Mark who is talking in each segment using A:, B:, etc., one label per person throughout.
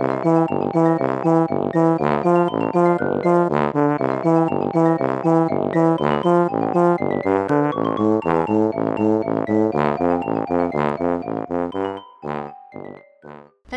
A: 大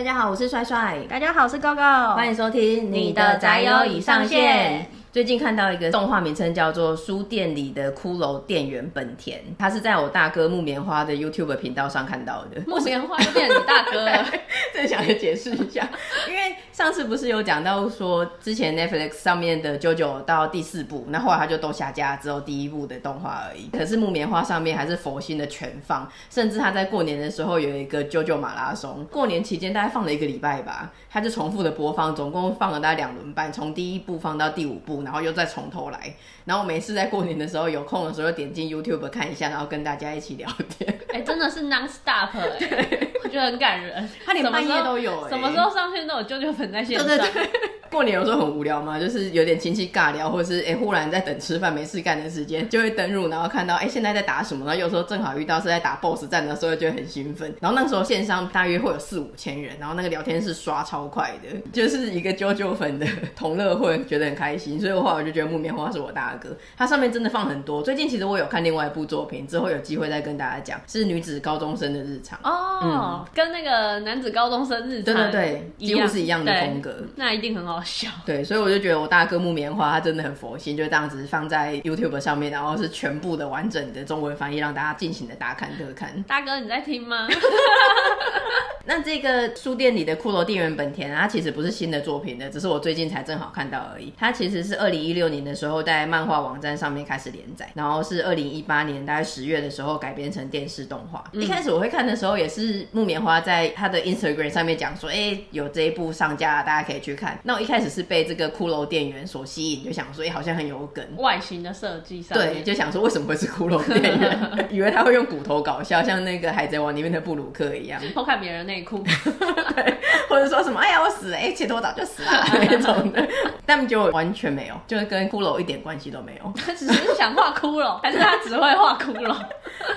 A: 家好，我是帅帅。
B: 大家好，我是 GoGo。
A: 欢迎收听你的宅友已上线。最近看到一个动画名称叫做《书店里的骷髅店员本田》，他是在我大哥木棉花的 YouTube 频道上看到的。
B: 木棉花就变成你大哥了，
A: 正想要解释一下，因为上次不是有讲到说，之前 Netflix 上面的 JoJo 到第四部，那后来他就都下架，只有第一部的动画而已。可是木棉花上面还是佛心的全放，甚至他在过年的时候有一个 JoJo 马拉松，过年期间大概放了一个礼拜吧，他就重复的播放，总共放了大概两轮半，从第一部放到第五部。然后又再从头来，然后每次在过年的时候有空的时候，点进 YouTube 看一下，然后跟大家一起聊天。
B: 哎、欸，真的是 non stop 哎、觉得很感人。
A: 他连半夜都有、欸，
B: 什么时候上线都有舅舅粉在线上。
A: 对对对。过年有时候很无聊嘛，就是有点亲戚尬聊，或者是哎、欸、忽然在等吃饭没事干的时间，就会登入，然后看到哎、欸、现在在打什么，然后有时候正好遇到是在打 BOSS 战的时候，就会很兴奋。然后那时候线上大约会有四五千人，然后那个聊天室刷超快的，就是一个啾啾粉的同乐会，觉得很开心。所以的话，我就觉得木棉花是我大哥，它上面真的放很多。最近其实我有看另外一部作品，之后有机会再跟大家讲，是女子高中生的日常。
B: 哦、嗯，跟那个男子高中生日常对对对，
A: 几乎是一样的风格，
B: 那一定很好笑。
A: 对，所以。我就觉得我大哥木棉花他真的很佛心，就这样子放在 YouTube 上面，然后是全部的完整的中文翻译，让大家尽情的大看特看。
B: 大哥你在听吗？
A: 那这个书店里的骷髅店员本田，它其实不是新的作品的，只是我最近才正好看到而已。它其实是二零一六年的时候在漫画网站上面开始连载，然后是二零一八年大概十月的时候改编成电视动画。嗯。一开始我会看的时候，也是木棉花在他的 Instagram 上面讲说，哎、欸，有这一部上架，大家可以去看。那我一开始是被这个骷髅店员所吸引，就想说，哎、欸，好像很有梗，
B: 外形的设计上，
A: 对，就想说为什么会是骷髅店员？以为他会用骨头搞笑，像那个海贼王里面的布鲁克一样，
B: 偷看别人内裤。
A: 对，或者说什么，哎呀，我死了，哎，其实我早就死了 那种的，但就完全没有，就是跟骷髅一点关系都没有。
B: 他只是想画骷髅，还是他只会画骷髅？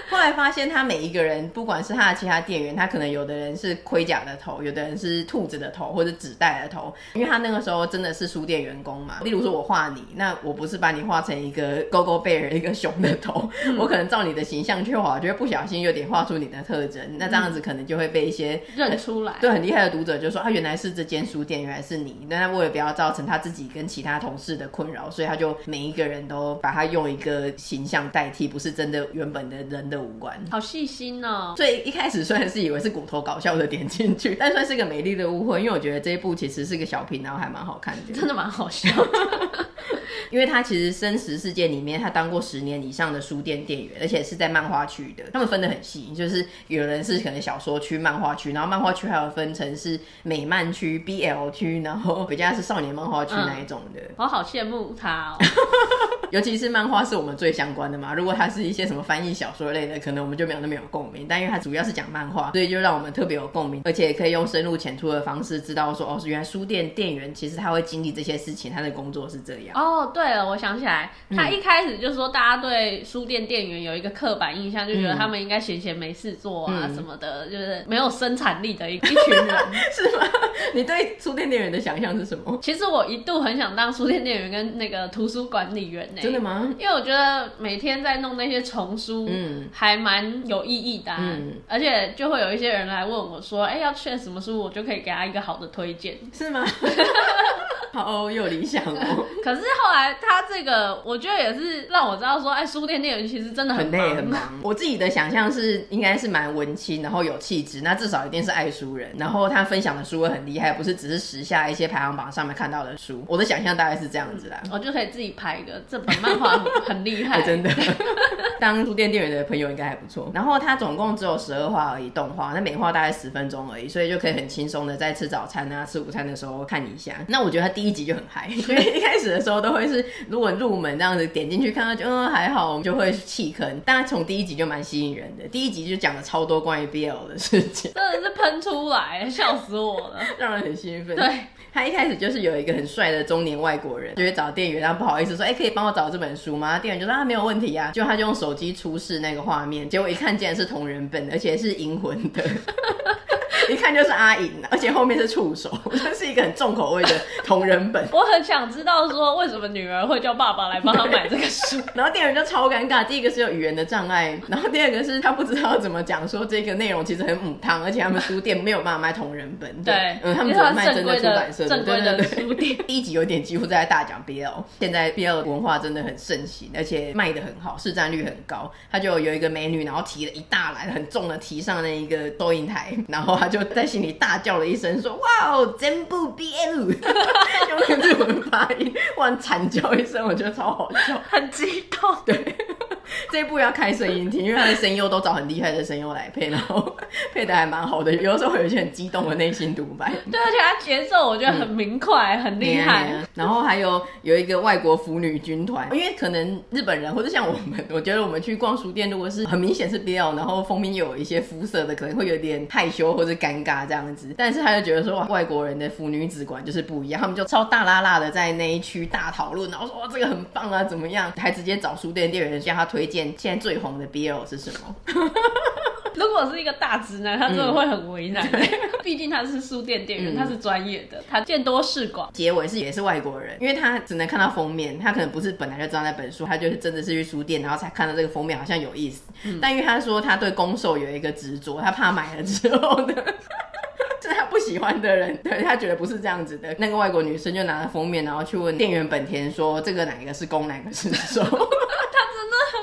A: 后来发现他每一个人，不管是他的其他店员，他可能有的人是盔甲的头，有的人是兔子的头，或者纸袋的头，因为他那个时候真的是书店员工嘛。例如说，我画你，那我不是把你画成一个勾勾贝尔一个熊的头，嗯，我可能照你的形象去画，就会不小心有点画出你的特征，那这样子可能就会被一些
B: 认出来。
A: 对，很厉害的读者就说啊，原来是这间书店，原来是你。那他为了不要造成他自己跟其他同事的困扰，所以他就每一个人都把他用一个形象代替，不是真的原本的人的五官。
B: 好细心哦。所
A: 以一开始虽然是以为是骨头搞笑的点进去，但算是一个美丽的误会，因为我觉得这一部其实是个小品，然后还蛮蛮好看的，
B: 真的蛮好笑。
A: 因为他其实生死世界里面，他当过十年以上的书店店员，而且是在漫画区的。他们分得很细，就是有人是可能小说区、漫画区，然后漫画区还有分成是美漫区、BL 区，然后比较是少年漫画区那一种的。
B: 我、嗯、好羡慕他哦，
A: 尤其是漫画是我们最相关的嘛。如果他是一些什么翻译小说类的，可能我们就没有那么有共鸣。但因为他主要是讲漫画，所以就让我们特别有共鸣，而且可以用深入浅出的方式知道说，哦，原来书店店员其实他会经历这些事情，他的工作是这样。
B: 哦，对了，我想起来，他一开始就说大家对书店店员有一个刻板印象，嗯、就觉得他们应该闲闲没事做啊什么的，嗯、就是没有生产力的一一群人，
A: 是吗？你对书店店员的想象是什么？
B: 其实我一度很想当书店店员跟那个图书管理员呢、欸。
A: 真的吗？
B: 因为我觉得每天在弄那些丛书，嗯，还蛮有意义的、啊，嗯，而且就会有一些人来问我说，哎、欸，要劝什么书，我就可以给他一个好的推荐，
A: 是吗？好有理想哦。
B: 可是后来他这个，我觉得也是让我知道说，哎，书店店员其实真的很
A: 累很忙。我自己的想象是，应该是蛮文青，然后有气质，那至少一定是爱书人。然后他分享的书会很厉害，不是只是时下一些排行榜上面看到的书。我的想象大概是这样子啦。
B: 我就可以自己拍一个这本漫画很厉 害，
A: 真的。当书店店员的朋友应该还不错。然后他总共只有十二话而已，动画，那每话大概十分钟而已，所以就可以很轻松的在吃早餐啊、吃午餐的时候看一下。那我觉得他第一集就很嗨，所以一开始的时候都会是如果入门这样子点进去看，到就嗯还好，我们就会弃坑。但他从第一集就蛮吸引人的，第一集就讲了超多关于 BL 的事情，
B: 真的是喷出来，笑死我了，
A: 让人很兴奋。
B: 对，
A: 他一开始就是有一个很帅的中年外国人，就会找店员，然后不好意思说，哎、欸，可以帮我找这本书吗？店员就说啊，没有问题呀、啊，就他就用手机出示那个画面，结果一看竟然是同人本，而且是银魂的。一看就是阿银，而且后面是触手，这是一个很重口味的同人本。
B: 我很想知道说为什么女儿会叫爸爸来帮她买这个书，
A: 然后店员就超尴尬。第一个是有语言的障碍，然后第二个是他不知道怎么讲，说这个内容其实很母汤，而且他们书店没有办法卖同人本。对，
B: 对
A: 嗯，他们只能卖真的出版社的。
B: 正规的书店。
A: 第一集有点几乎在大讲 BL，现在 BL 文化真的很盛行，而且卖的很好，市占率很高。他就有一个美女，然后提了一大篮很重的提上那一个收银台，然后他就在心里大叫了一声，说：“哇哦，真不 BL！” 用那个日文发音，哇，惨叫一声，我觉得超好笑，
B: 很激动。
A: 对。这一部要开声音听，因为他的声优都找很厉害的声优来配，然后 配的还蛮好的，有的时候会有一些很激动的内心独白。
B: 对，而且他节奏我觉得很明快，嗯、很厉害。
A: 然后还有有一个外国腐女军团，因为可能日本人或者像我们，我觉得我们去逛书店，如果是很明显是 BL，然后封面有一些肤色的，可能会有点害羞或者尴尬这样子。但是他就觉得说，哇，外国人的腐女子馆就是不一样，他们就超大拉拉的在那一区大讨论，然后说哇，这个很棒啊，怎么样？还直接找书店店员向他推荐现在最红的 BL 是什么？
B: 如果是一个大直男，他真的会很为难。毕、嗯、竟他是书店店员，嗯、他是专业的，他见多识广。
A: 结尾是也是外国人，因为他只能看到封面，他可能不是本来就知道那本书，他就是真的是去书店，然后才看到这个封面好像有意思。嗯、但因为他说他对攻受有一个执着，他怕买了之后呢，是他不喜欢的人，对，他觉得不是这样子的。那个外国女生就拿着封面，然后去问店员本田说：“这个哪一个是攻，哪个是受？”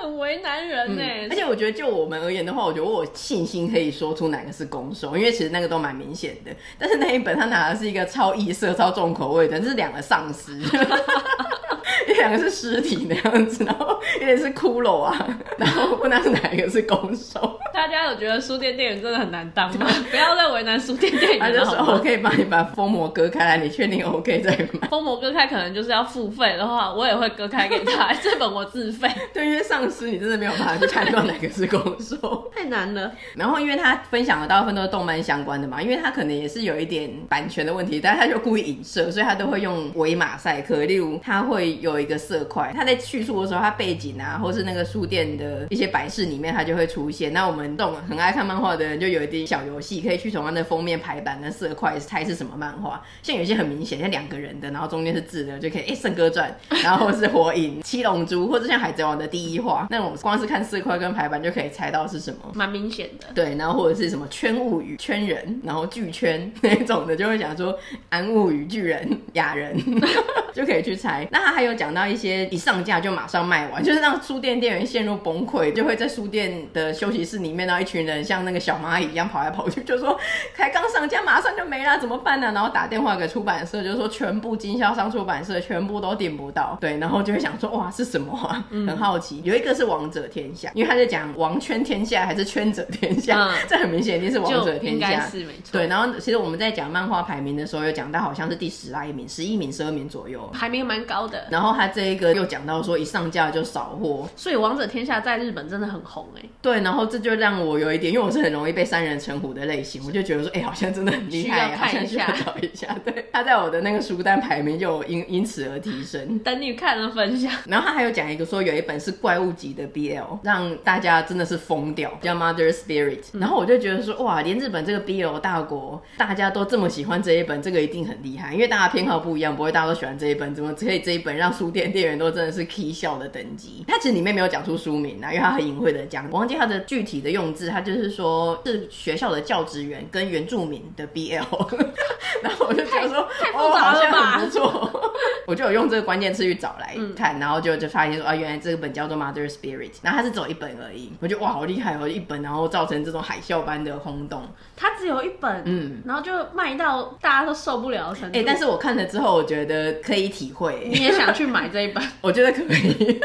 B: 很为难人呢、
A: 而且我觉得就我们而言的话，我觉得我有信心可以说出哪个是攻受，因为其实那个都蛮明显的。但是那一本他拿的是一个超异色、超重口味的，是两个丧尸。一两个是尸体那样子，然后有点是骷髅啊，然后问他是哪一个是攻受。
B: 大家有觉得书店店员真的很难当吗？不要再为难书店店员了。他
A: 就说：“我可以帮你把封膜割开来，你确定 OK 再买？”
B: 封膜割开可能就是要付费的话，我也会割开给他。这本我自费。
A: 对，因为丧尸你真的没有办法去判断哪个是攻受，
B: 太难了。
A: 然后因为他分享的大部分都是动漫相关的嘛，因为他可能也是有一点版权的问题，但是他就故意影射，所以他都会用伪马赛克，例如他会有一个色块。他在叙述的时候，他背景啊，或是那个书店的一些摆饰里面，他就会出现。那我们这种很爱看漫画的人，就有一点小游戏，可以去从他的封面排版的色块猜是什么漫画。像有些很明显，像两个人的，然后中间是字的，就可以哎，圣歌传，然后是火影、七龙珠，或者像海贼王的第一话，那种光是看色块跟排版就可以猜到是什么，
B: 蛮明显的。
A: 对，然后或者是什么圈物语、圈人，然后巨圈那种的，就会讲说安物语、巨人、雅人，就可以去猜。那他还有讲到一些。一上架就马上卖完，就是让书店店员陷入崩溃，就会在书店的休息室里面，然后一群人像那个小蚂蚁一样跑来跑去，就说才刚上架马上就没了，怎么办呢？然后打电话给出版社，就说全部经销商出版社全部都订不到。对，然后就会想说哇是什么啊？很好奇。嗯、有一个是王者天下，因为他在讲王圈天下还是圈者天下，嗯、这很明显一定是王者天下，
B: 是没错。
A: 对，然后其实我们在讲漫画排名的时候，有讲到好像是第十来名，十一名、十二名左右，
B: 排名蛮高的。
A: 然后他这一个又讲到说一上架就扫货，
B: 所以《王者天下》在日本真的很红哎、欸。
A: 对，然后这就让我有一点，因为我是很容易被三人成虎的类型，我就觉得说，哎、欸，好像真的很厉害，
B: 要看一下，
A: 找一下。对，他在我的那个书单排名就因因此而提升。
B: 等你看了分享。
A: 然后他还有讲一个说，有一本是怪物级的 BL，让大家真的是疯掉，叫《Mother Spirit》。然后我就觉得说，哇，连日本这个 BL 大国，大家都这么喜欢这一本，这个一定很厉害，因为大家偏好不一样，不会大家都喜欢这一本，怎么可以这一本让书店店员都真的是 k 笑的等级？他其实里面没有讲出书名啊，因为他很隐晦的讲，我忘记他的具体的用字，他就是说是学校的教职员跟原住民的 BL，然后我就觉得说
B: 太复杂了吧，
A: 不错，我就有用这个关键词去找来看，然后就就发现说啊，原来这个本叫做 Mother Spirit，然后他是只有一本而已，我觉得哇，好厉害哦，一本然后造成这种海啸般的轰动，
B: 他只有一本，嗯，然后就卖到大家都受不了的程度，
A: 哎，但是我看了之后，我觉得可以体会，
B: 你也想去买这一本，
A: 我觉得可以。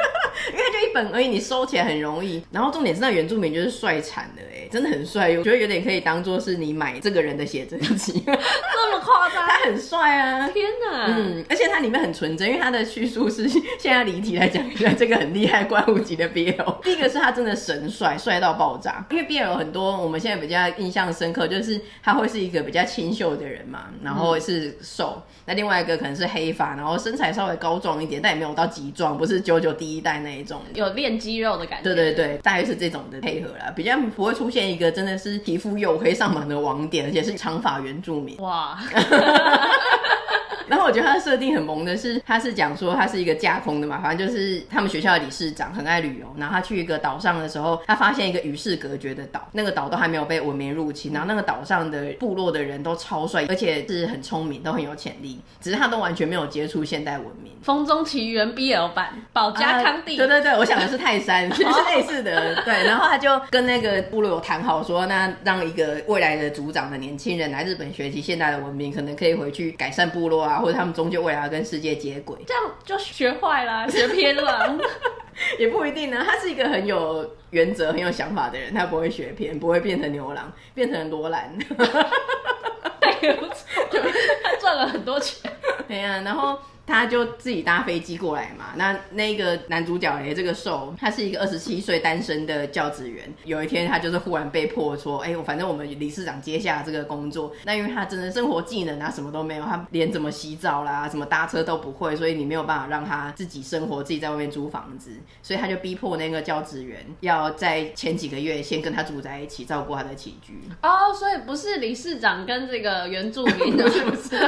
A: 因为就一本而已，你收起来很容易。然后重点是那原住民就是帅惨了，哎，真的很帅。我觉得有点可以当做是你买这个人的写真集，这
B: 么夸张？
A: 他很帅啊！
B: 天哪，
A: 嗯，而且他里面很纯真，因为他的叙述是现在离题来讲一下这个很厉害怪物级的 BL。第一个是他真的神帅，帅到爆炸。因为 BL 很多我们现在比较印象深刻，就是他会是一个比较清秀的人嘛，然后是瘦。嗯、那另外一个可能是黑发，然后身材稍微高壮一点，但也没有到极壮，不是九九第一代那一种，
B: 有练肌肉的感觉。
A: 对对对，大约是这种的配合啦，比较不会出现一个真的是皮肤黝黑上门的网点，而且是长发原住民。哇。然后我觉得他的设定很萌的是，他是讲说他是一个架空的嘛，反正就是他们学校的理事长很爱旅游，然后他去一个岛上的时候，他发现一个与世隔绝的岛，那个岛都还没有被文明入侵，然后那个岛上的部落的人都超帅，而且是很聪明，都很有潜力，只是他都完全没有接触现代文明。
B: 《风中奇缘》BL 版，保加康帝、
A: 啊。对对对，我想的是泰山，是类似的。对，然后他就跟那个部落有谈好说，那让一个未来的族长的年轻人来日本学习现代的文明，可能可以回去改善部落啊。或者他们终究未来要跟世界接轨，
B: 这样就学坏了，学偏了，
A: 也不一定呢。他是一个很有原则、很有想法的人，他不会学偏，不会变成牛郎，变成罗兰。
B: 对，他赚了很多钱。
A: 对呀、啊，然后。他就自己搭飞机过来嘛。那那个男主角哎，这个受，他是一个二十七岁单身的教职员。有一天，他就是忽然被迫说：“哎，我反正我们理事长接下这个工作。那因为他真的生活技能啊什么都没有，他连怎么洗澡啦、什么搭车都不会，所以你没有办法让他自己生活，自己在外面租房子。所以他就逼迫那个教职员要在前几个月先跟他住在一起，照顾他的起居。
B: 哦，所以不是理事长跟这个原住民的，
A: 是 不 是？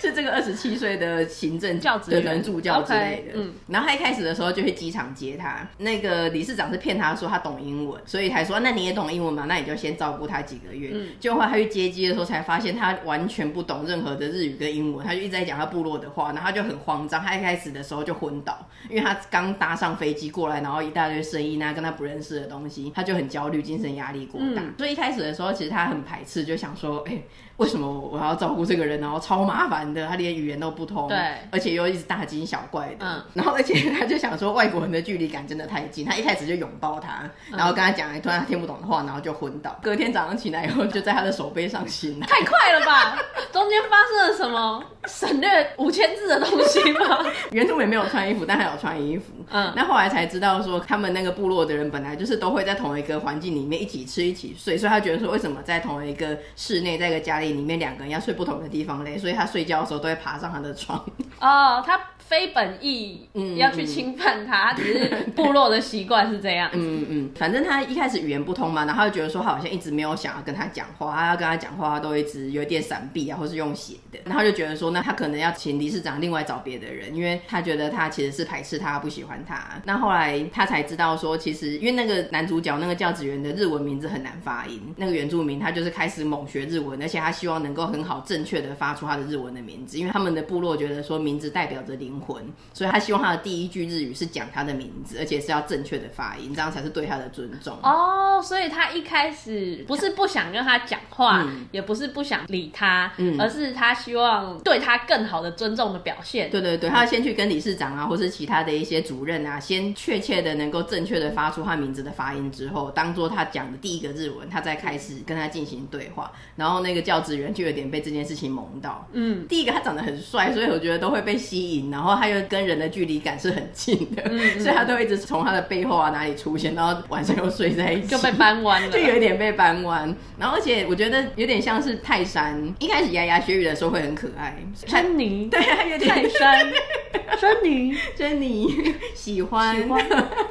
A: 是这个二十七岁的。行政教职员、助教之类的，okay, 嗯，然后他一开始的时候就去机场接他，那个理事长是骗他说他懂英文，所以才说那你也懂英文嘛，那你就先照顾他几个月。嗯，结果他去接机的时候才发现他完全不懂任何的日语跟英文，他就一直在讲他部落的话，然后他就很慌张，他一开始的时候就昏倒，因为他刚搭上飞机过来，然后一大堆声音啊，跟他不认识的东西，他就很焦虑，精神压力过大，嗯，所以一开始的时候其实他很排斥，就想说，哎，为什么我要照顾这个人，然后超麻烦的，他连语言都不通，对，而且又一直大惊小怪的，嗯，然后而且他就想说外国人的距离感真的太近，他一开始就拥抱他，然后跟他讲一段他听不懂的话，然后就昏倒。隔天早上起来以后，就在他的手背上醒来。
B: 太快了吧？中间发生了什么？省略五千字的东西吗？
A: 原住民没有穿衣服，但他有穿衣服。嗯，那后来才知道说，他们那个部落的人本来就是都会在同一个环境里面一起吃一起睡，所以他觉得说，为什么在同一个室内，在一个家里里面两个人要睡不同的地方嘞？所以他睡觉的时候都会爬上他的床。
B: 哦，他。非本意，嗯，要去侵犯他，嗯、只是部落的习惯是这样。
A: 嗯嗯，反正他一开始语言不通嘛，然后他就觉得说他好像一直没有想要跟他讲话，他要跟他讲话，他都一直有点闪避啊，或是用写的。然后就觉得说，那他可能要请理事长另外找别的人，因为他觉得他其实是排斥他，不喜欢他。那后来他才知道说，其实因为那个男主角那个教职员的日文名字很难发音，那个原住民他就是开始猛学日文，而且他希望能够很好正确的发出他的日文的名字，因为他们的部落觉得说名字代表着灵魂，所以他。他希望他的第一句日语是讲他的名字，而且是要正确的发音，这样才是对他的尊重。
B: 哦，所以他一开始不是不想跟他讲话，嗯、也不是不想理他，嗯、而是他希望对他更好的尊重的表现。
A: 对对对，他要先去跟理事长啊，或是其他的一些主任啊，先确切的能够正确的发出他名字的发音之后，当做他讲的第一个日文，他再开始跟他进行对话。然后那个教职员就有点被这件事情萌到。嗯，第一个他长得很帅，所以我觉得都会被吸引。然后他又跟人的距离感是很近的，所以他都一直从他的背后啊哪里出现，然后晚上又睡在一起，
B: 就被搬弯了，
A: 就有一点被搬弯。然后而且我觉得有点像是泰山，一开始牙牙学语的时候会很可爱，
B: 珍妮，
A: 对，有点
B: 泰山，珍妮，
A: 珍妮。喜欢，
B: 喜欢。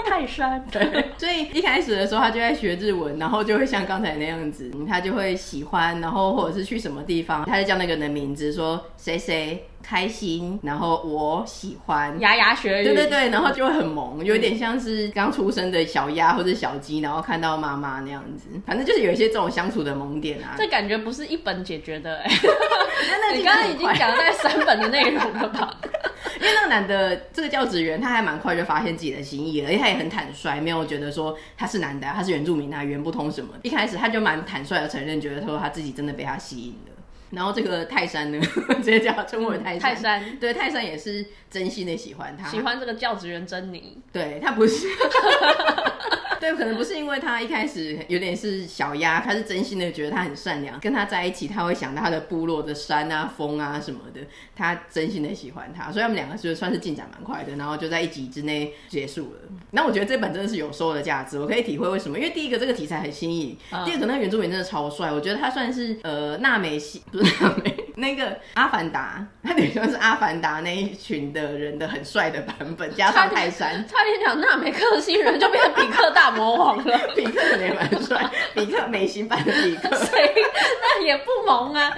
B: 泰山，
A: 对，所以一开始的时候他就在学日文，然后就会像刚才那样子，他就会喜欢，然后或者是去什么地方，他就叫那个人的名字，说谁谁。开心，然后我喜欢
B: 牙牙学语，
A: 对对对，然后就会很萌，有点像是刚出生的小鸭或者小鸡，然后看到妈妈那样子，反正就是有一些这种相处的萌点啊。
B: 这感觉不是一本解决的哎，你刚刚已经讲了在三本的内容了吧？
A: 因为那个男的这个教职员，他还蛮快就发现自己的心意了，而且他也很坦率，没有觉得说他是男的，他是原住民，他语言不通什么。一开始他就蛮坦率的承认，觉得说他自己真的被他吸引了。然后这个泰山呢，直接叫他称为泰山。
B: 泰山，
A: 对，泰山也是真心的喜欢他，
B: 喜欢这个教职员珍妮。
A: 对，他不是。对，可能不是因为他一开始有点是小鸭，他是真心的觉得他很善良，跟他在一起他会想到他的部落的山啊、风啊什么的，他真心的喜欢他，所以他们两个就算是进展蛮快的，然后就在一集之内结束了。那我觉得这本真的是有收的价值，我可以体会为什么，因为第一个这个题材很新颖，第二个那个原住民真的超帅，我觉得他算是呃娜美系不是娜美那个阿凡达，他等于说是阿凡达那一群的人的很帅的版本，加上泰山，
B: 差点讲纳美克星人就变成比克大魔王了，
A: 比克也蛮帅，比克美型版的比克，
B: 谁那也不萌啊。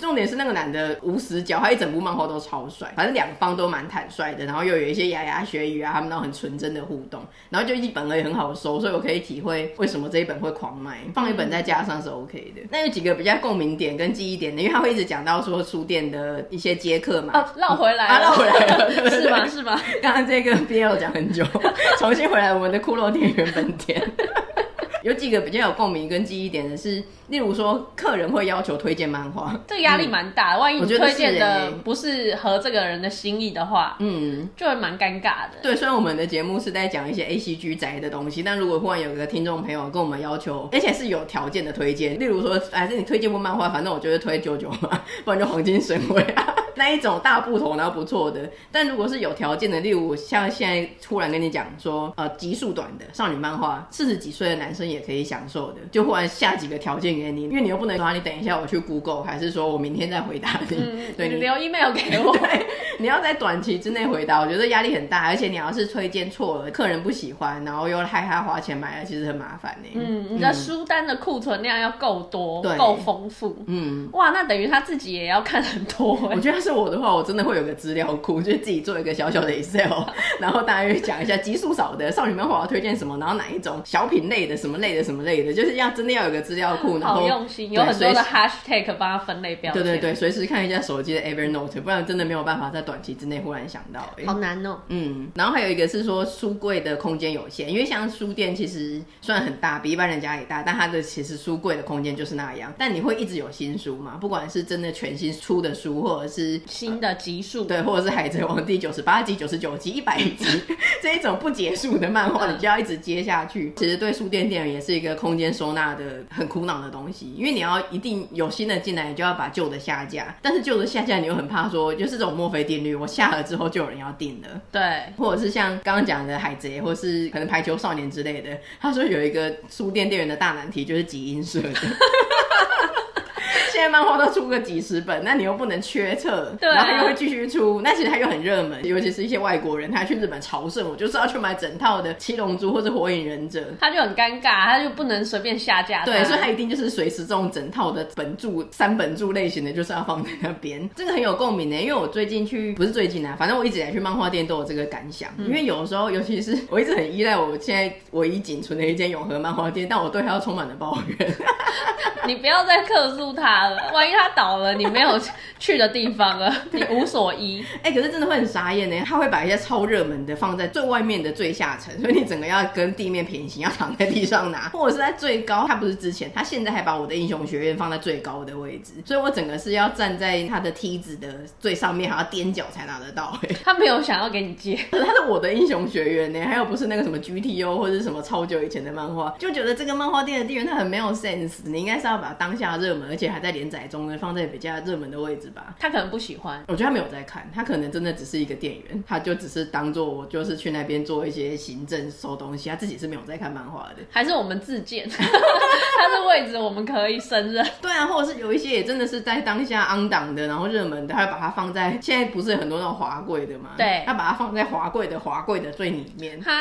A: 重点是那个男的无死角，他一整部漫画都超帅，反正两方都蛮坦率的，然后又有一些牙牙学语啊，他们都很纯真的互动，然后就一本而已很好收，所以我可以体会为什么这一本会狂卖，放一本再加上是 OK 的。那有几个比较共鸣点跟记忆点的，因为他会一直讲到说书店的一些接客嘛，
B: 哦，绕回来，
A: 啊，绕回来了，
B: 是吗？是吗？
A: 刚刚这个 BL 讲很久，重新回来我们的骷髅店原本店。有几个比较有共鸣跟记忆点的是，例如说客人会要求推荐漫画，
B: 这个压力蛮大的。万一你推荐的不是合这个人的心意的话，嗯，就会蛮尴尬的。
A: 对，虽然我们的节目是在讲一些 A C G 宅的东西，但如果忽然有一个听众朋友跟我们要求，而且是有条件的推荐，例如说，还是你推荐部漫画，反正我觉得推九九嘛，不然就黄金神威啊。那一种大部头然后不错的，但如果是有条件的，例如像现在突然跟你讲说，呃，集数短的少女漫画，四十几岁的男生也可以享受的，就忽然下几个条件给你，因为你又不能说你等一下我去 Google，还是说我明天再回答你，
B: 嗯、对你，你留 email 给我，
A: 对，你要在短期之内回答，我觉得压力很大，而且你要是推荐错了，客人不喜欢，然后又害他花钱买了，其实很麻烦呢。
B: 嗯，你的书单的库存量要够多，够丰富。嗯，哇，那等于他自己也要看很多。
A: 我觉得是。我的话，我真的会有个资料库，就是自己做一个小小的 Excel，然后大约讲一下集数少的少女漫画我要推荐什么，然后哪一种小品类的什么类的什么类的，就是要真的要有个资料库，然后
B: 好用心，有很多的 Hashtag 帮它分类标签。
A: 对对对，随时看一下手机的 Evernote，不然真的没有办法在短期之内忽然想到。
B: 好难哦。
A: 嗯，然后还有一个是说书柜的空间有限，因为像书店其实虽然很大，比一般人家也大，但它的其实书柜的空间就是那样。但你会一直有新书嘛？不管是真的全新出的书，或者是
B: 新的集数，
A: 对，或者是《海贼王》第九十八集、九十九集、一百集 这一种不结束的漫画，你就要一直接下去。其实对书店店员也是一个空间收纳的很苦恼的东西，因为你要一定有新的进来，你就要把旧的下架。但是旧的下架，你又很怕说，就是这种墨菲定律，我下了之后就有人要订了。
B: 对，或
A: 者是像刚刚讲的《海贼》，或是可能《排球少年》之类的，他说有一个书店店员的大难题就是集音社的。现在漫画都出个几十本，那你又不能缺册，对啊，然后他又会继续出，那其实他又很热门，尤其是一些外国人，他去日本朝圣，我就是要去买整套的《七龙珠》或者《火影忍者》，
B: 他就很尴尬，他就不能随便下架，
A: 对，所以他一定就是随时这种整套的本著、三本著类型的，就是要放在那边。这个很有共鸣的，因为我最近去，不是最近啊，反正我一直以来去漫画店都有这个感想，嗯、因为有的时候，尤其是 我一直很依赖我现在唯一仅存的一间永和漫画店，但我对它充满了抱怨。
B: 你不要再客诉他了，万一他倒了，你没有去的地方了，你无所依。
A: 哎、欸，可是真的会很傻眼呢。他会把一些超热门的放在最外面的最下层，所以你整个要跟地面平行，要躺在地上拿，或者是在最高。他不是之前，他现在还把我的英雄学院放在最高的位置，所以我整个是要站在他的梯子的最上面，还要踮脚才拿得到。
B: 他没有想要给你借，
A: 可是他是我的英雄学院呢，还有不是那个什么 GTO 或者是什么超久以前的漫画，就觉得这个漫画店的店员他很没有 sense。你应该是要把当下热门，而且还在连载中呢放在比较热门的位置吧。
B: 他可能不喜欢，
A: 我觉得他没有在看，他可能真的只是一个店员，他就只是当做我就是去那边做一些行政收东西，他自己是没有在看漫画的。
B: 还是我们自荐，他的位置我们可以胜任。
A: 对啊，或者是有一些也真的是在当下 on 档的，然后热门的，他会把它放在现在不是很多那种华贵的嘛？
B: 对，
A: 他把它放在华贵的华贵的最里面，
B: 哈，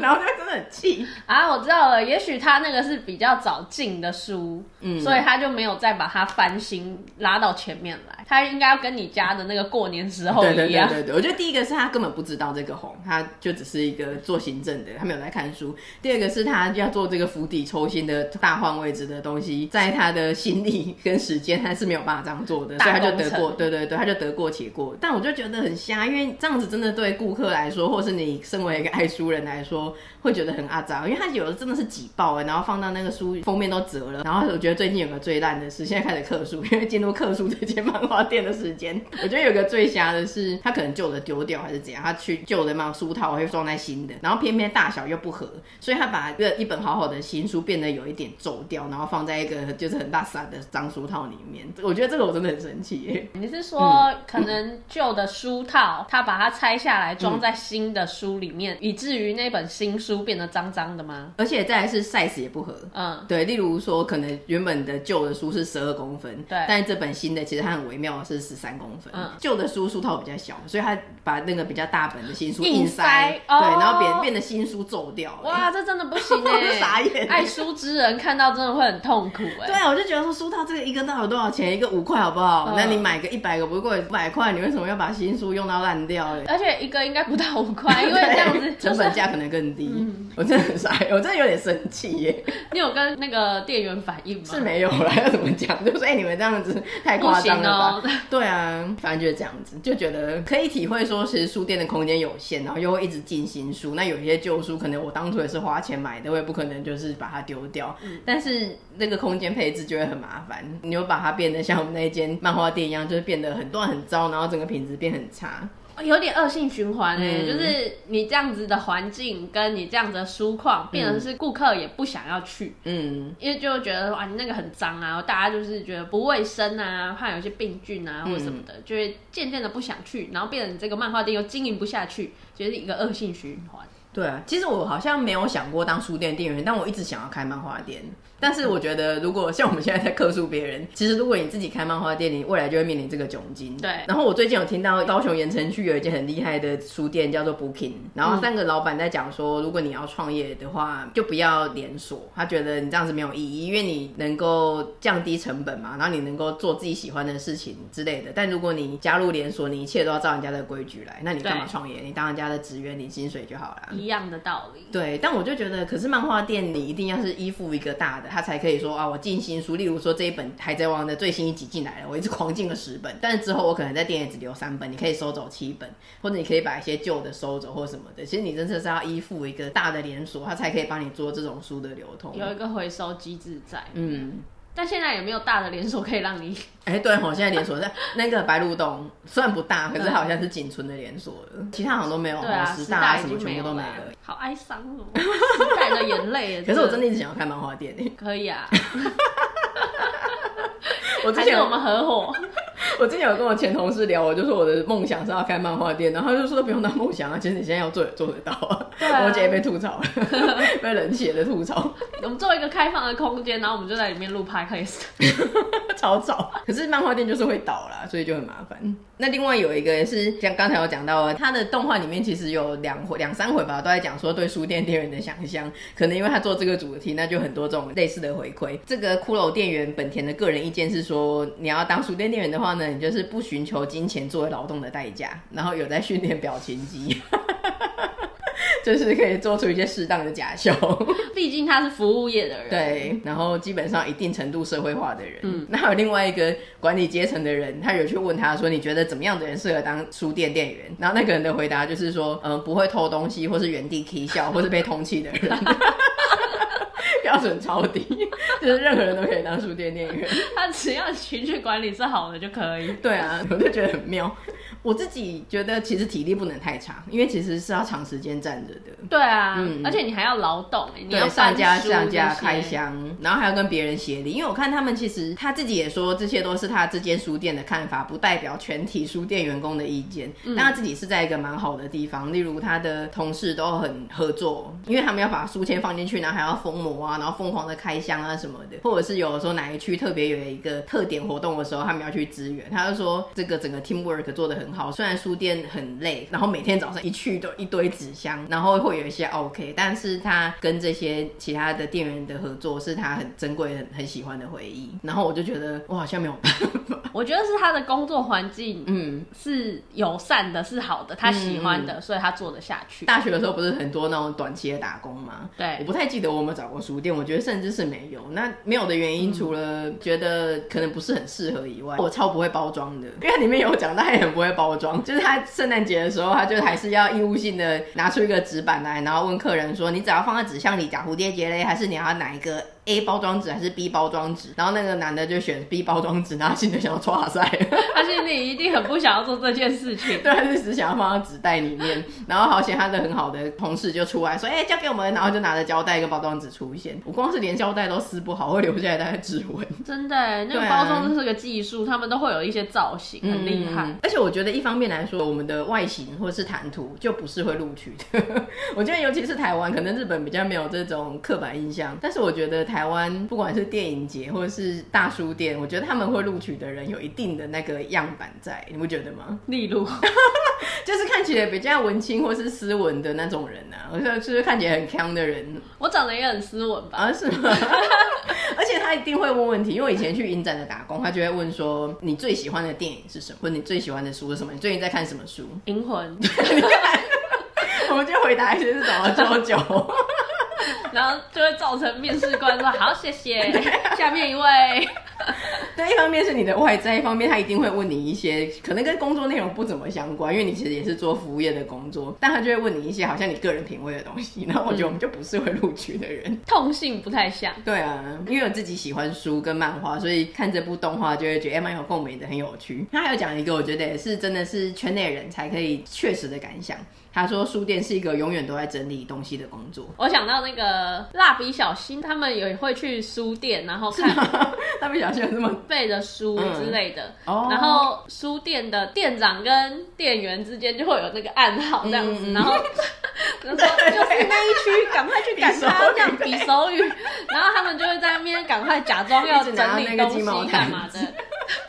A: 然后他真的很气
B: 啊！我知道了，也许他那个是比较早进的书，嗯，所以他就没有再把它翻新拉到前面来。他应该要跟你家的那个过年时候一样。对对对对对，我觉得第一个是他根本不知道这个红，他就只是一个做行政的，他没有在看书。第二个是他要做这个釜底抽薪的大
A: 换位置的东西，在他的心力跟时间，他是没有办法这样做的，所以他就得过，对对对，他就得过且过。但我就觉得很瞎，因为这样子真的对顾客来说，或是你身为一个爱书人来说，会觉得很阿杂，因为他有的真的是挤爆了，然后放到那个书封面都折了。然后我觉得最近有个最烂的事，现在开始克数，因为进入克数这间漫画店的时间，我觉得有个最瞎的是，他可能旧的丢掉还是怎样，他去旧的漫书套会装在新的，然后偏偏大小又不合，所以他把一个一本好好的新书变得有一点皱掉，然后放在一个就是很大散的脏书套里面。我觉得这个我真的很生气耶。
B: 你是说可能旧的书套，他把它拆下来装在新的书里面，嗯、以至于那本新书变得脏脏的吗？
A: 而且再来是 size 也不合。嗯，对，例如说可能原本的旧的书是十二公分，对，但是这本新的其实它很微妙的是十三公分。嗯，旧的书书套比较小，所以他把那个比较大本的新书硬塞，对，然后变变得新书皱掉。
B: 哇，这真的不行哎！
A: 傻眼，
B: 爱书之人看到真的会很痛苦哎。
A: 对啊，我就觉得说书套这个一个到底多少钱？一个五块好不好？那你买个一百个不贵五百块，你为什么要把新书用到烂掉嘞？
B: 而且一个应该不到五块，因为这样子
A: 成本价可能更低。我真的很傻，我真的有点生气耶。
B: 你有跟那个店员反映吗？
A: 是没有啦，要怎么讲？就说哎，你们这样子太夸张了吧？对啊，反正就是这样子，就觉得可以体会说，其实书店的空间有限，然后又会一直进新书。那有一些旧书，可能我当初也是花钱买的，我也不可能就是把它丢掉。嗯，但是那个空间配置就会很麻烦，你又把它变得像我们那间漫画店一样，就是变得很乱很糟，然后整个品质变很差。
B: 有点恶性循环哎、欸，嗯、就是你这样子的环境，跟你这样子的书况，变成是顾客也不想要去，嗯，因为就觉得哇，你那个很脏啊，大家就是觉得不卫生啊，怕有些病菌啊或者什么的，嗯、就会渐渐的不想去，然后变成你这个漫画店又经营不下去，就是一个恶性循环。
A: 对啊，其实我好像没有想过当书店店员，但我一直想要开漫画店。但是我觉得，如果像我们现在在客诉别人，其实如果你自己开漫画店，你未来就会面临这个窘境。
B: 对。
A: 然后我最近有听到高雄盐埕区有一间很厉害的书店，叫做 Booking。然后三个老板在讲说，如果你要创业的话，就不要连锁。他觉得你这样子没有意义，因为你能够降低成本嘛，然后你能够做自己喜欢的事情之类的。但如果你加入连锁，你一切都要照人家的规矩来，那你干嘛创业？你当人家的职员，领薪水就好了。
B: 一样的道理。
A: 对。但我就觉得，可是漫画店你一定要是依附一个大的，他才可以说啊。我进新书，例如说这一本《海贼王》的最新一集进来了，我一直狂进了十本，但是之后我可能在店里只留三本，你可以收走七本，或者你可以把一些旧的收走或什么的。其实你真的是要依附一个大的连锁，它才可以帮你做这种书的流通，
B: 有一个回收机制在。嗯。但现在有没有大的连锁可以让你？
A: 哎、欸，对，我现在连锁在那个白鹿洞，虽然不大，可是好像是仅存的连锁了，其他好像都没有。
B: 对啊，
A: 十大什么全部都没了，
B: 好哀伤哦，时代的眼泪。
A: 可是我真的一直想要开漫画店诶。
B: 可以啊。
A: 我之前
B: 我们合伙，
A: 我之前有跟我前同事聊，我就说我的梦想是要开漫画店，然后他就说不用当梦想啊，其实你现在要做也做得到啊。对啊，我姐也被吐槽了，被冷血的吐槽。
B: 我们做一个开放的空间，然后我们就在里面录 podcast，
A: 超吵。可是漫画店就是会倒啦，所以就很麻烦。那另外有一个是像刚才我讲到，他的动画里面其实有两回两三回吧，都在讲说对书店店员的想象，可能因为他做这个主题，那就很多这种类似的回馈。这个骷髅店员本田的个人意见是。说你要当书店店员的话呢，你就是不寻求金钱作为劳动的代价，然后有在训练表情肌，就是可以做出一些适当的假笑。
B: 毕竟他是服务业的人，
A: 对，然后基本上一定程度社会化的人。嗯，那还有另外一个管理阶层的人，他有去问他说：“你觉得怎么样的人适合当书店店员？”然后那个人的回答就是说：“嗯，不会偷东西，或是原地啼笑，或是被通气的人。”标准超低，就是任何人都可以当书店店员。
B: 他只要情绪管理是好的就可以。
A: 对啊，我就觉得很妙。我自己觉得其实体力不能太差，因为其实是要长时间站着的。
B: 对啊，嗯，而且你还要劳动，你要
A: 上家、上家、开箱，然后还要跟别人协力。因为我看他们其实他自己也说，这些都是他这间书店的看法，不代表全体书店员工的意见。嗯，但他自己是在一个蛮好的地方，例如他的同事都很合作，因为他们要把书签放进去，然后还要封膜啊，然后疯狂的开箱啊什么的，或者是有的时候哪一区特别有一个特点活动的时候，他们要去支援。他就说这个整个 teamwork 做的很好，虽然书店很累，然后每天早上一去都一堆纸箱，然后会有一些 OK，但是他跟这些其他的店员的合作是他很珍贵、很很喜欢的回忆。然后我就觉得我好像没有办法，
B: 我觉得是他的工作环境，嗯，是友善的，是好的，他喜欢的，嗯、所以他做得下去。
A: 大学的时候不是很多那种短期的打工吗？
B: 对，
A: 我不太记得我有没有找过书店。店，我觉得甚至是没有。那没有的原因，除了觉得可能不是很适合以外，我超不会包装的。因为里面有讲，他也很不会包包装，就是他圣诞节的时候，他就还是要义务性的拿出一个纸板来，然后问客人说：“你只要放在纸箱里夹蝴蝶结嘞，还是你要哪一个？” A 包装纸还是 B 包装纸？然后那个男的就选 B 包装纸，然后心里想要抓塞，
B: 他心里一定很不想要做这件事情，
A: 对，他是只想要放在纸袋里面。然后好险，他的很好的同事就出来说：“哎、欸，交给我们。”然后就拿着胶带一个包装纸出现。我光是连胶带都撕不好，会留下来带指纹。
B: 真的，那个包装是个技术，啊、他们都会有一些造型，很厉害、嗯。
A: 而且我觉得一方面来说，我们的外形或者是谈吐就不是会录取的。我觉得尤其是台湾，可能日本比较没有这种刻板印象，但是我觉得台湾不管。是电影节或者是大书店，我觉得他们会录取的人有一定的那个样板在，你不觉得吗？
B: 例如，
A: 就是看起来比较文青或是斯文的那种人啊，我说就是看起来很锵的人。
B: 我长得也很斯文吧？
A: 啊，是吗？而且他一定会问问题，因为我以前去影展的打工，他就会问说你最喜欢的电影是什么，或你最喜欢的书是什么？你最近在看什么书？
B: 银魂。
A: 我们就回答一些是怎么九九。
B: 然后就会造成面试官说好，谢谢，下面一位。
A: 对，一方面是你的外在，一方面他一定会问你一些可能跟工作内容不怎么相关，因为你其实也是做服务业的工作，但他就会问你一些好像你个人品味的东西。然后我觉得我们就不是会录取的人，嗯、
B: 痛性不太像。
A: 对啊，因为我自己喜欢书跟漫画，所以看这部动画就会觉得蛮有共鸣的，很有趣。他还有讲一个，我觉得也是真的是圈内人才可以确实的感想。他说书店是一个永远都在整理东西的工作。
B: 我想到那个蜡笔小新，他们也会去书店，然后看
A: 蜡笔小新有这么
B: 背着书之类的。嗯、然后书店的店长跟店员之间就会有那个暗号这样子，嗯、然后 然后就是那一区赶快去赶他这样比手语，然后他们就会在那边赶快假装要整理东西干嘛的。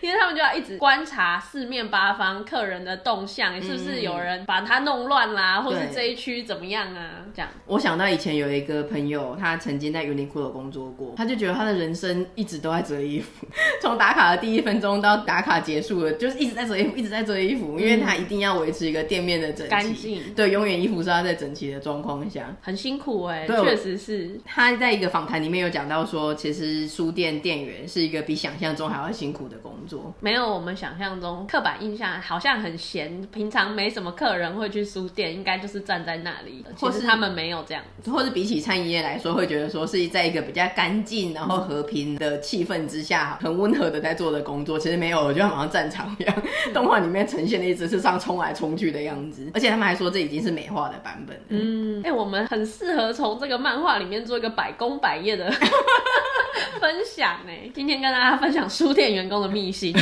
B: 因为他们就要一直观察四面八方客人的动向，是不是有人把它弄乱啦，嗯、或是这一区怎么样啊？这样。
A: 我想到以前有一个朋友，他曾经在 Uniqlo 工作过，他就觉得他的人生一直都在折衣服，从打卡的第一分钟到打卡结束了，就是一直在折衣服，一直在折衣服，因为他一定要维持一个店面的整齐，干净。对，永远衣服是要在整齐的状况下，
B: 很辛苦哎、欸，确实是。
A: 他在一个访谈里面有讲到说，其实书店店员是一个比想象中还要辛苦的工作。
B: 没有我们想象中刻板印象，好像很闲，平常没什么客人会去书店，应该就是站在那里。或是他们没有这样子，
A: 或是比起餐饮业来说，会觉得说是在一个比较干净然后和平的气氛之下，很温和的在做的工作。其实没有，我觉得好像战场一样，动画里面呈现的一直是上冲来冲去的样子。而且他们还说这已经是美化的版本。
B: 嗯，哎、欸，我们很适合从这个漫画里面做一个百工百业的分享哎。今天跟大家分享书店员工的秘辛。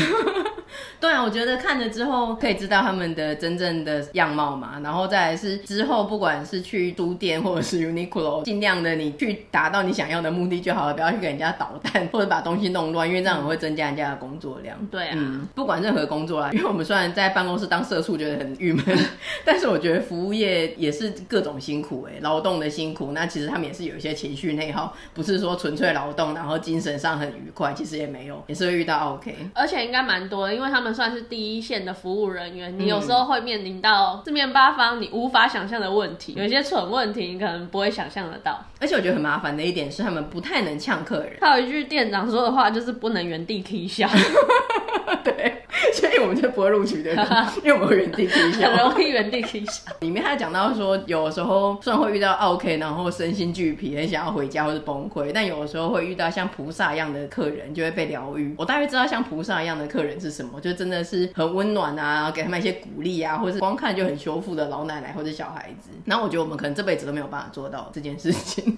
A: 对啊，我觉得看了之后可以知道他们的真正的样貌嘛，然后再来是之后不管是去书店或者是 Uniqlo，尽量的你去达到你想要的目的就好了，不要去给人家捣蛋或者把东西弄乱，因为这样会增加人家的工作量。
B: 对啊，
A: 嗯，不管任何工作啦，因为我们虽然在办公室当社畜觉得很郁闷，但是我觉得服务业也是各种辛苦哎、欸，劳动的辛苦，那其实他们也是有一些情绪内耗，不是说纯粹劳动，然后精神上很愉快，其实也没有，也是会遇到 OK，
B: 而且应该蛮多的，因为他们算是第一线的服务人员，你有时候会面临到四面八方你无法想象的问题，有一些蠢问题你可能不会想象得到。
A: 而且我觉得很麻烦的一点是，他们不太能呛客人。
B: 还有一句店长说的话，就是不能原地踢笑。
A: 对，所以我们就不会录取的，因为我们会原地停下，
B: 很容易原地停下。
A: 里面还讲到说，有的时候虽然会遇到 OK，然后身心俱疲，很想要回家或是崩溃，但有的时候会遇到像菩萨一样的客人，就会被疗愈。我大约知道像菩萨一样的客人是什么，就真的是很温暖啊，给他们一些鼓励啊，或是光看就很修复的老奶奶或者小孩子。然后我觉得我们可能这辈子都没有办法做到这件事情。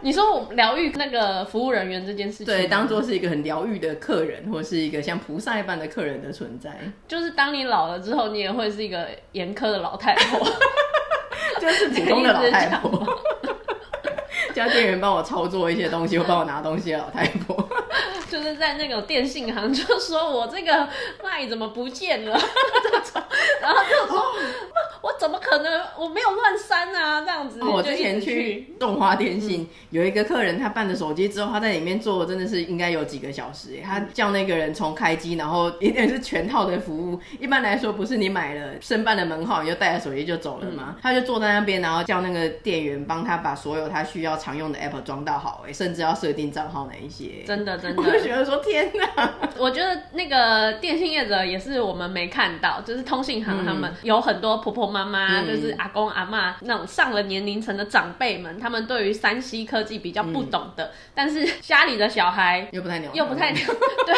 B: 你说我疗愈那个服务人员这件事情，
A: 对，当做是一个很疗愈的客人，或是一个像菩萨一般的客人的存在。
B: 就是当你老了之后，你也会是一个严苛的老太婆，
A: 就是普通的老太婆。叫店员帮我操作一些东西，或帮我拿东西的老太婆。
B: 就是在那个电信行，就说我这个麦怎么不见了？然后就说我怎么可能？我没有乱删啊，这样子。
A: 我之前去动花电信，嗯、有一个客人，他办了手机之后，他在里面坐真的是应该有几个小时。他叫那个人从开机，然后一定是全套的服务。一般来说，不是你买了申办的门号，你就带着手机就走了吗？嗯、他就坐在那边，然后叫那个店员帮他把所有他需要常用的 app 装到好，哎，甚至要设定账号那一些。
B: 真的，真的，
A: 觉得说天哪！
B: 我觉得那个电信业者也是我们没看到，就是通信行他们有很多婆婆妈妈，嗯、就是阿公阿妈那种上了年龄层的长辈们，他们对于三 C 科技比较不懂的，嗯、但是家里的小孩
A: 又不太牛，
B: 又不太牛，对，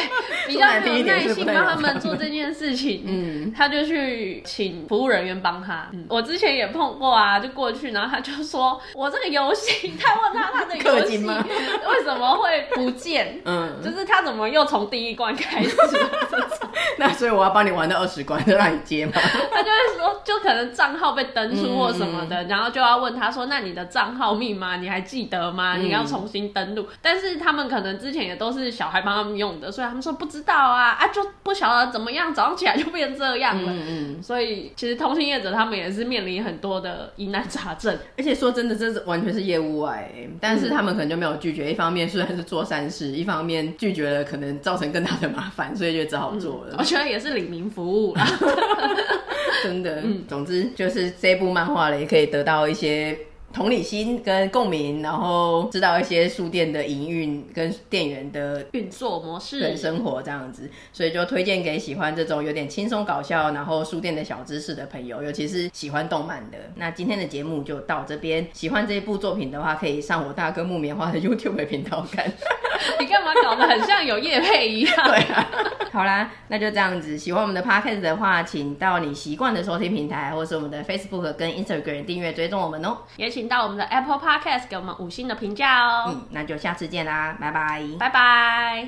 B: 比较没有耐心帮他们做这件事情，嗯，他就去请服务人员帮他。嗯、我之前也碰过啊，就过去，然后他就说：“我这个游戏，他问他他的游戏为什么会不见？嗯，就是他怎么又从第一关开始？
A: 那所以我要帮你玩到二十关，就让你接吗？
B: 他就会说，就可能账号被登出或什么的，嗯、然后就要问他说：那你的账号密码你还记得吗？你要重新登录。嗯、但是他们可能之前也都是小孩帮他们用的，所以他们说不知道啊啊，就不晓得怎么样，早上起来就变这样了。嗯嗯，所以其实通信业者他们也是面临很多的疑难杂症，
A: 而且说真的，这是完全是业务外，但是他们可能就没有拒绝。一方面虽然是做善事，一方面拒绝了可能造成更大的麻烦，所以就只好做了。
B: 嗯、我觉得也是领民服务啦，
A: 真的。嗯，总之就是这部漫画呢，也可以得到一些。同理心跟共鸣，然后知道一些书店的营运跟店员的
B: 运作模式、
A: 跟生活这样子，所以就推荐给喜欢这种有点轻松搞笑，然后书店的小知识的朋友，尤其是喜欢动漫的。那今天的节目就到这边，喜欢这一部作品的话，可以上我大哥木棉花的 YouTube 频道看。
B: 你干嘛搞得很像有业配一样？
A: 对啊。好啦，那就这样子。喜欢我们的 Podcast 的话，请到你习惯的收听平台，或是我们的 Facebook 跟 Instagram 订阅追踪我们哦、喔。
B: 也请到我们的 Apple Podcast 给我们五星的评价哦。
A: 嗯，那就下次见啦，拜拜，
B: 拜拜。